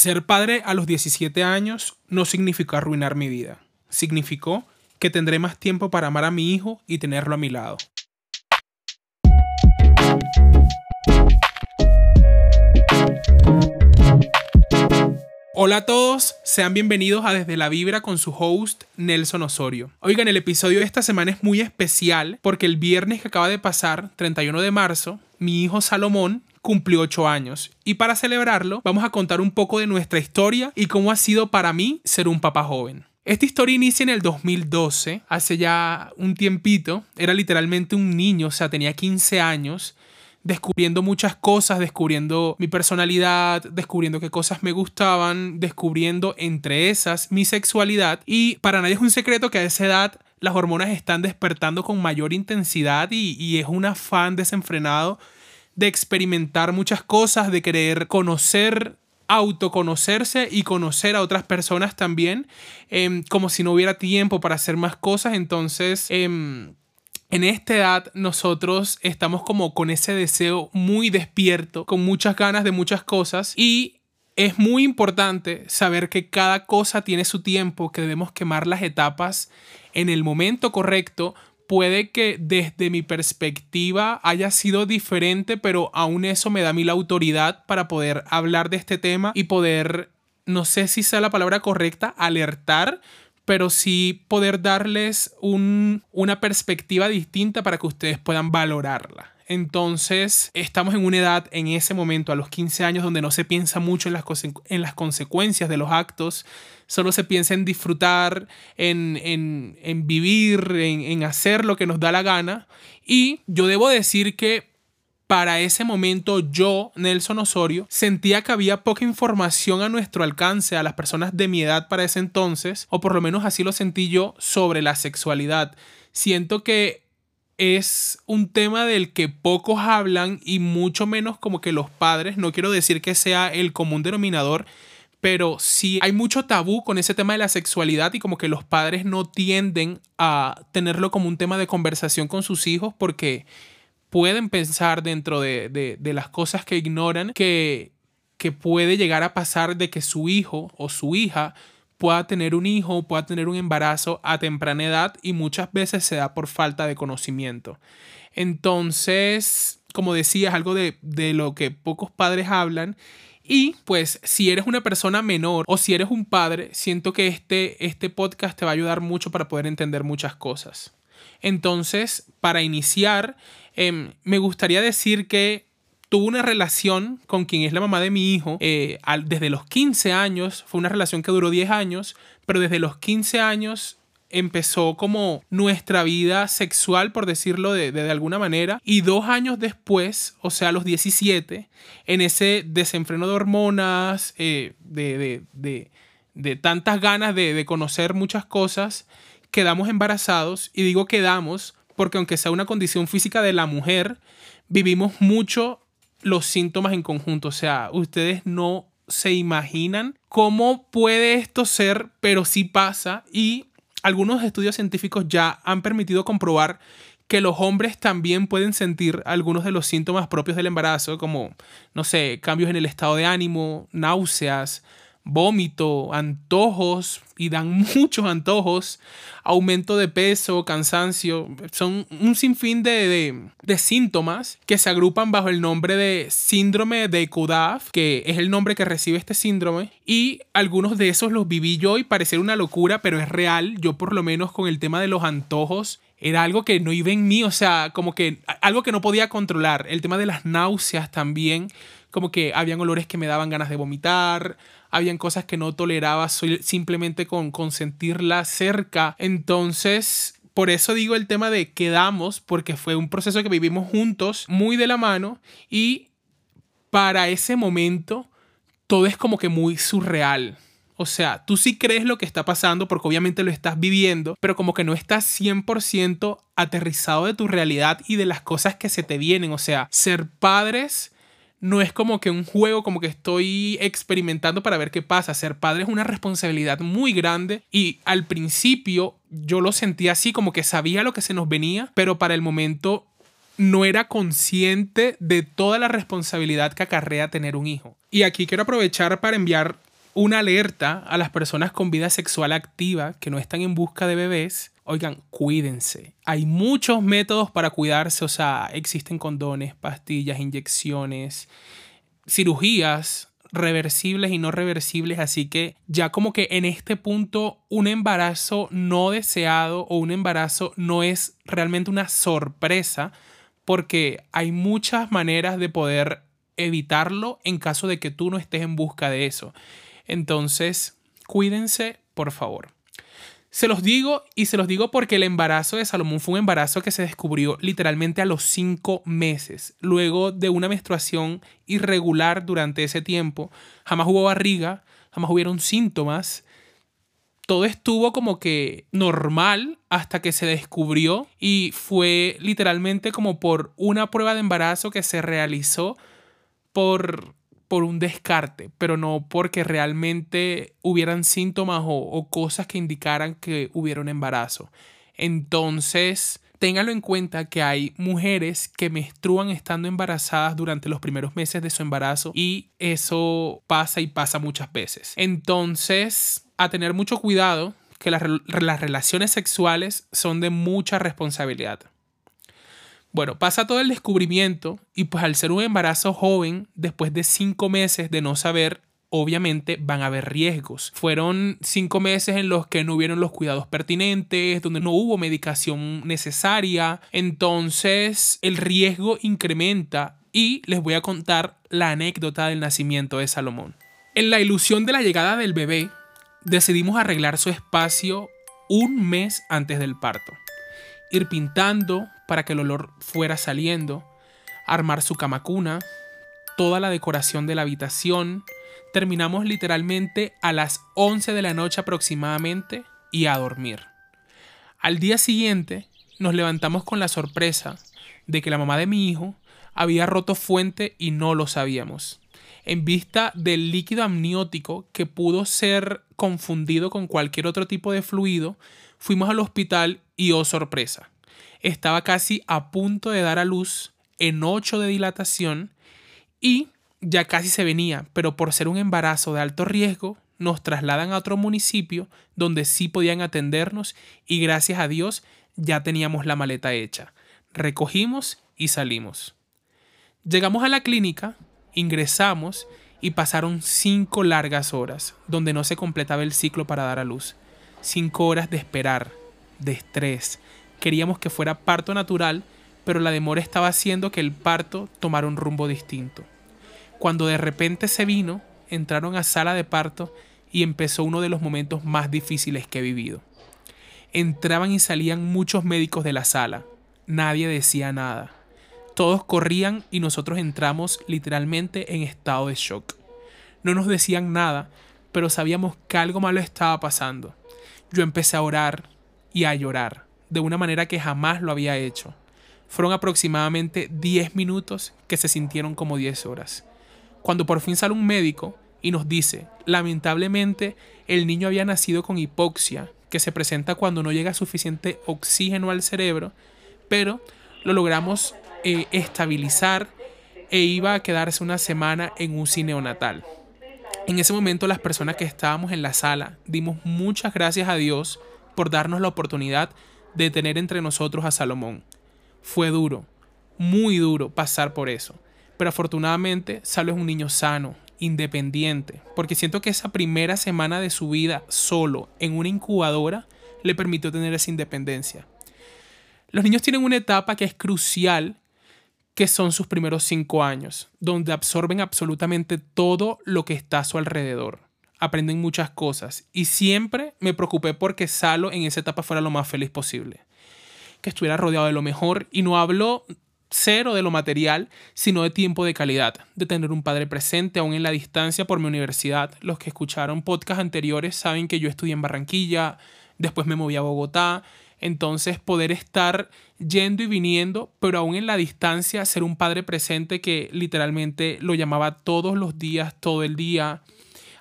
Ser padre a los 17 años no significó arruinar mi vida. Significó que tendré más tiempo para amar a mi hijo y tenerlo a mi lado. Hola a todos, sean bienvenidos a Desde la Vibra con su host Nelson Osorio. Oigan, el episodio de esta semana es muy especial porque el viernes que acaba de pasar, 31 de marzo, mi hijo Salomón cumplió 8 años y para celebrarlo vamos a contar un poco de nuestra historia y cómo ha sido para mí ser un papá joven. Esta historia inicia en el 2012, hace ya un tiempito, era literalmente un niño, o sea, tenía 15 años descubriendo muchas cosas, descubriendo mi personalidad, descubriendo qué cosas me gustaban, descubriendo entre esas mi sexualidad. Y para nadie es un secreto que a esa edad las hormonas están despertando con mayor intensidad y, y es un afán desenfrenado de experimentar muchas cosas, de querer conocer autoconocerse y conocer a otras personas también, em, como si no hubiera tiempo para hacer más cosas. Entonces, em, en esta edad nosotros estamos como con ese deseo muy despierto, con muchas ganas de muchas cosas y es muy importante saber que cada cosa tiene su tiempo, que debemos quemar las etapas en el momento correcto puede que desde mi perspectiva haya sido diferente, pero aún eso me da a mí la autoridad para poder hablar de este tema y poder, no sé si sea la palabra correcta, alertar, pero sí poder darles una perspectiva distinta para que ustedes puedan valorarla. Entonces, estamos en una edad, en ese momento, a los 15 años, donde no se piensa mucho en las, en las consecuencias de los actos, solo se piensa en disfrutar, en, en, vivir, en, en hacer lo que nos da la gana. Y yo debo decir que para ese momento yo, Nelson Osorio, sentía que había poca información a nuestro alcance a las personas de mi edad para ese entonces, o por lo menos así lo sentí yo, sobre la sexualidad. Siento que es un tema del que pocos hablan y mucho menos como que los padres, no quiero decir que sea el común denominador, pero sí hay mucho tabú con ese tema de la sexualidad y como que los padres no tienden a tenerlo como un tema de conversación con sus hijos porque pueden pensar dentro de, las cosas que ignoran que, que puede llegar a pasar de que su hijo o su hija pueda tener un hijo, pueda tener un embarazo a temprana edad y muchas veces se da por falta de conocimiento. Entonces, como decía, es algo de, de lo que pocos padres hablan y pues si eres una persona menor o si eres un padre, siento que este, este podcast te va a ayudar mucho para poder entender muchas cosas. Entonces, para iniciar, em, me gustaría decir que tuve una relación con quien es la mamá de mi hijo eh, desde los 15 años. Fue una relación que duró 10 años, pero desde los 15 años empezó como nuestra vida sexual, por decirlo de, alguna manera, y dos años después, o sea, los 17, en ese desenfreno de hormonas, eh, de, de, de, tantas ganas de conocer muchas cosas, quedamos embarazados, y digo quedamos porque aunque sea una condición física de la mujer, vivimos mucho los síntomas en conjunto. O sea, ustedes no se imaginan cómo puede esto ser, pero sí pasa y algunos estudios científicos ya han permitido comprobar que los hombres también pueden sentir algunos de los síntomas propios del embarazo, como, no sé, cambios en el estado de ánimo, náuseas, vómito, antojos, y dan muchos antojos, aumento de peso, cansancio, son un sinfín de, de, síntomas que se agrupan bajo el nombre de síndrome de Kudaf, que es el nombre que recibe este síndrome, y algunos de esos los viví yo y parecer una locura, pero es real, yo por lo menos con el tema de los antojos, era algo que no iba en mí, o sea, como que algo que no podía controlar. El tema de las náuseas también, como que habían olores que me daban ganas de vomitar, habían cosas que no toleraba simplemente con, sentirla cerca. Entonces, por eso digo el tema de quedamos, porque fue un proceso que vivimos juntos, muy de la mano, y para ese momento todo es como que muy surreal. O sea, tú sí crees lo que está pasando porque obviamente lo estás viviendo, pero como que no estás 100% aterrizado de tu realidad y de las cosas que se te vienen. O sea, ser padres no es como que un juego, como que estoy experimentando para ver qué pasa. Ser padre es una responsabilidad muy grande y al principio yo lo sentía así, como que sabía lo que se nos venía, pero para el momento no era consciente de toda la responsabilidad que acarrea tener un hijo. Y aquí quiero aprovechar para enviar una alerta a las personas con vida sexual activa que no están en busca de bebés. Oigan, cuídense. Hay muchos métodos para cuidarse, o sea, existen condones, pastillas, inyecciones, cirugías reversibles y no reversibles, así que ya como que en este punto un embarazo no deseado o un embarazo no es realmente una sorpresa porque hay muchas maneras de poder evitarlo en caso de que tú no estés en busca de eso. Entonces, cuídense, por favor. Se los digo y se los digo porque el embarazo de Salomón fue un embarazo que se descubrió literalmente a los cinco meses. Luego de una menstruación irregular durante ese tiempo, jamás hubo barriga, jamás hubieron síntomas. Todo estuvo como que normal hasta que se descubrió y fue literalmente como por una prueba de embarazo que se realizó por por un descarte, pero no porque realmente hubieran síntomas o, cosas que indicaran que hubiera un embarazo. Entonces, ténganlo en cuenta que hay mujeres que menstruan estando embarazadas durante los primeros meses de su embarazo y eso pasa y pasa muchas veces. Entonces, a tener mucho cuidado que las relaciones sexuales son de mucha responsabilidad. Bueno, pasa todo el descubrimiento y pues al ser un embarazo joven, después de cinco meses de no saber, obviamente van a haber riesgos. Fueron cinco meses en los que no hubieron los cuidados pertinentes, donde no hubo medicación necesaria, entonces el riesgo incrementa y les voy a contar la anécdota del nacimiento de Salomón. En la ilusión de la llegada del bebé, decidimos arreglar su espacio un mes antes del parto. Ir pintando, para que el olor fuera saliendo, armar su camacuna, toda la decoración de la habitación. Terminamos literalmente a las 11 de la noche aproximadamente y a dormir. Al día siguiente nos levantamos con la sorpresa de que la mamá de mi hijo había roto fuente y no lo sabíamos. En vista del líquido amniótico que pudo ser confundido con cualquier otro tipo de fluido, fuimos al hospital y oh sorpresa, estaba casi a punto de dar a luz en 8 de dilatación y ya casi se venía, pero por ser un embarazo de alto riesgo, nos trasladan a otro municipio donde sí podían atendernos y gracias a Dios ya teníamos la maleta hecha. Recogimos y salimos. Llegamos a la clínica, ingresamos y pasaron cinco largas horas donde no se completaba el ciclo para dar a luz. Cinco horas de esperar, de estrés, Queríamos que fuera parto natural, pero la demora estaba haciendo que el parto tomara un rumbo distinto. Cuando de repente se vino, entraron a sala de parto y empezó uno de los momentos más difíciles que he vivido. Entraban y salían muchos médicos de la sala. Nadie decía nada. Todos corrían y nosotros entramos literalmente en estado de shock. No nos decían nada, pero sabíamos que algo malo estaba pasando. Yo empecé a orar y a llorar de una manera que jamás lo había hecho. Fueron aproximadamente 10 minutos que se sintieron como 10 horas. Cuando por fin sale un médico y nos dice, lamentablemente el niño había nacido con hipoxia, que se presenta cuando no llega suficiente oxígeno al cerebro, pero lo logramos eh, estabilizar e iba a quedarse una semana en un neonatal. En ese momento las personas que estábamos en la sala dimos muchas gracias a Dios por darnos la oportunidad de tener entre nosotros a Salomón. Fue duro, muy duro pasar por eso. Pero afortunadamente Salo es un niño sano, independiente, porque siento que esa primera semana de su vida solo en una incubadora le permitió tener esa independencia. Los niños tienen una etapa que es crucial, que son sus primeros cinco años, donde absorben absolutamente todo lo que está a su alrededor aprenden muchas cosas. Y siempre me preocupé porque Salo en esa etapa fuera lo más feliz posible. Que estuviera rodeado de lo mejor. Y no hablo cero de lo material, sino de tiempo de calidad, de tener un padre presente aún en la distancia por mi universidad. Los que escucharon podcasts anteriores saben que yo estudié en Barranquilla, después me moví a Bogotá, entonces poder estar yendo y viniendo, pero aún en la distancia, ser un padre presente que literalmente lo llamaba todos los días, todo el día,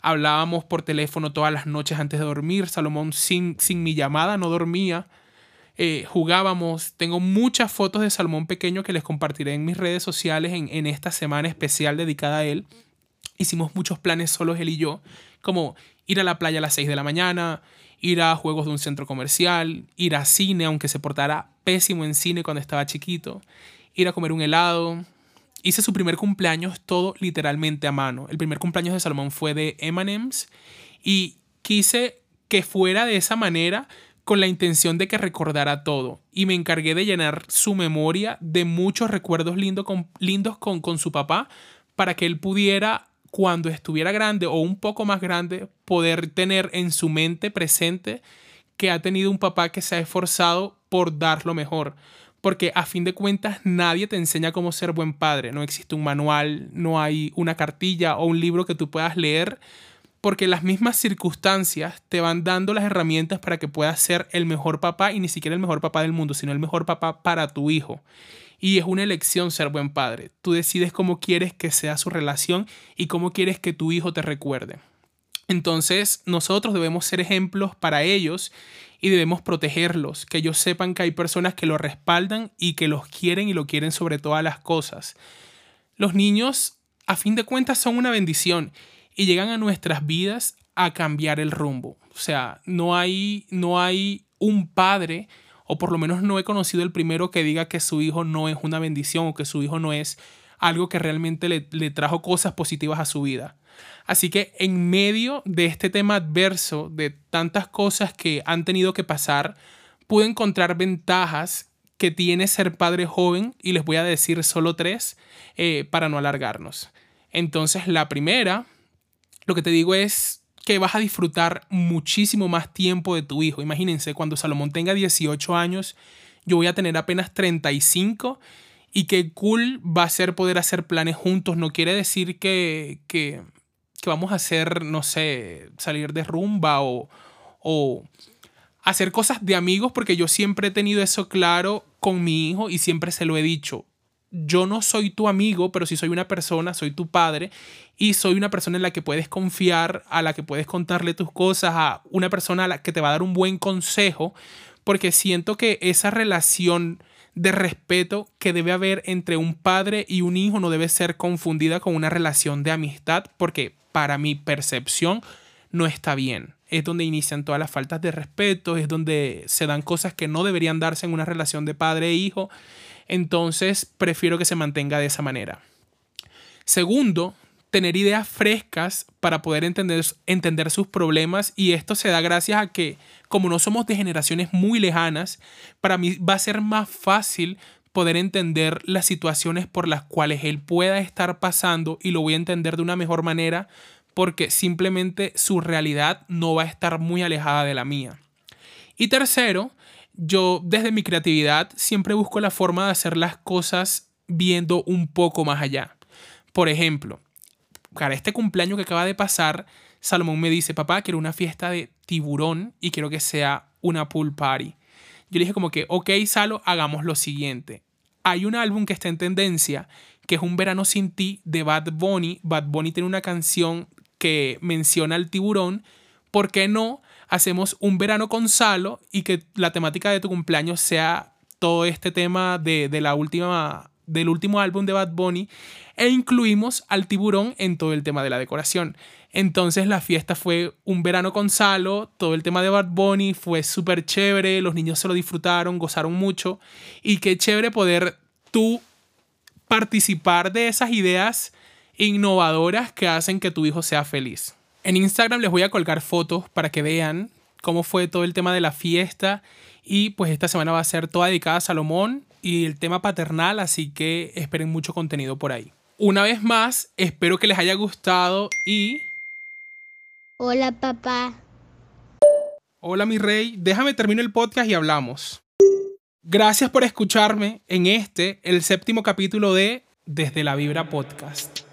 Hablábamos por teléfono todas las noches antes de dormir. Salomón sin, sin mi llamada no dormía. Eh, jugábamos. Tengo muchas fotos de Salomón pequeño que les compartiré en mis redes sociales en, en esta semana especial dedicada a él. hicimos muchos planes solos él y yo, como ir a la playa a las 6 de la mañana, ir a juegos de un centro comercial, ir a cine, aunque se portara pésimo en cine cuando estaba chiquito, ir a comer un helado. Hice su primer cumpleaños todo literalmente a mano. El primer cumpleaños de Salomón fue de M&M's y quise que fuera de esa manera con la intención de que recordara todo y me encargué de llenar su memoria de muchos recuerdos lindos con, lindos con, con su papá para que él pudiera cuando estuviera grande o un poco más grande poder tener en su mente presente que ha tenido un papá que se ha esforzado por dar lo mejor. Porque a fin de cuentas nadie te enseña cómo ser buen padre. No existe un manual, no hay una cartilla o un libro que tú puedas leer porque las mismas circunstancias te van dando las herramientas para que puedas ser el mejor papá y ni siquiera el mejor papá del mundo, sino el mejor papá para tu hijo. Y es una elección ser buen padre. Tú decides cómo quieres que sea su relación y cómo quieres que tu hijo te recuerde. Entonces, nosotros debemos ser ejemplos para ellos y debemos protegerlos, que ellos sepan que hay personas que lo respaldan y que los quieren y lo quieren sobre todas las cosas. Los niños, a fin de cuentas, son una bendición y llegan a nuestras vidas a cambiar el rumbo. O sea, no hay, no hay un padre, o por lo menos no he conocido el primero que diga que su hijo no es una bendición o que su hijo no es algo que realmente le, le trajo cosas positivas a su vida. Así que en medio de este tema adverso, de tantas cosas que han tenido que pasar, pude encontrar ventajas que tiene ser padre joven y les voy a decir solo tres eh, para no alargarnos. Entonces la primera lo que te digo es que vas a disfrutar muchísimo más tiempo de tu hijo. Imagínense, cuando Salomón tenga 18 años, yo voy a tener apenas 35 y qué cool va a ser poder hacer planes juntos. No quiere decir que, que, vamos a hacer, no sé, salir de rumba o, o hacer cosas de amigos, porque yo siempre he tenido eso claro con mi hijo y siempre se lo he dicho. Yo no soy tu amigo, pero sí soy una persona, soy tu padre y soy una persona en la que puedes confiar, a la que puedes contarle tus cosas, a una persona a la que te va a dar un buen consejo, porque siento que esa relación de respeto que debe haber entre un padre y un hijo no debe ser confundida con una relación de amistad, porque para mi percepción no está bien. Es donde inician todas las faltas de respeto, es donde se dan cosas que no deberían darse en una relación de padre e hijo entonces, prefiero que se mantenga de esa manera. Segundo, tener ideas frescas para poder entender, entender, sus problemas y esto se da gracias a que como no somos de generaciones muy lejanas, para mí va a ser más fácil poder entender las situaciones por las cuales él pueda estar pasando y lo voy a entender de una mejor manera porque simplemente su realidad no va a estar muy alejada de la mía. Y tercero, yo desde mi creatividad siempre busco la forma de hacer las cosas viendo un poco más allá. Por ejemplo, para este cumpleaños que acaba de pasar, Salomón me dice, papá, quiero una fiesta de tiburón y quiero que sea una pool party. Yo le dije como que, ok, Salo, hagamos lo siguiente. Hay un álbum que está en tendencia, que es Un verano sin ti, de Bad Bunny. Bad Bunny tiene una canción que menciona al tiburón. ¿Por qué no hacemos un verano con Salo y que la temática de tu cumpleaños sea todo este tema de, la última, del último álbum de Bad Bunny e incluimos al tiburón en todo el tema de la decoración. Entonces la fiesta fue un verano con Salo, todo el tema de Bad Bunny fue súper chévere, los niños se lo disfrutaron, gozaron mucho y qué chévere poder tú participar de esas ideas innovadoras que hacen que tu hijo sea feliz. En Instagram les voy a colgar fotos para que vean cómo fue todo el tema de la fiesta. Y pues esta semana va a ser toda dedicada a Salomón y el tema paternal, así que esperen mucho contenido por ahí. Una vez más, espero que les haya gustado y... Hola papá. Hola mi rey, déjame terminar el podcast y hablamos. Gracias por escucharme en este, el séptimo capítulo de Desde la Vibra Podcast.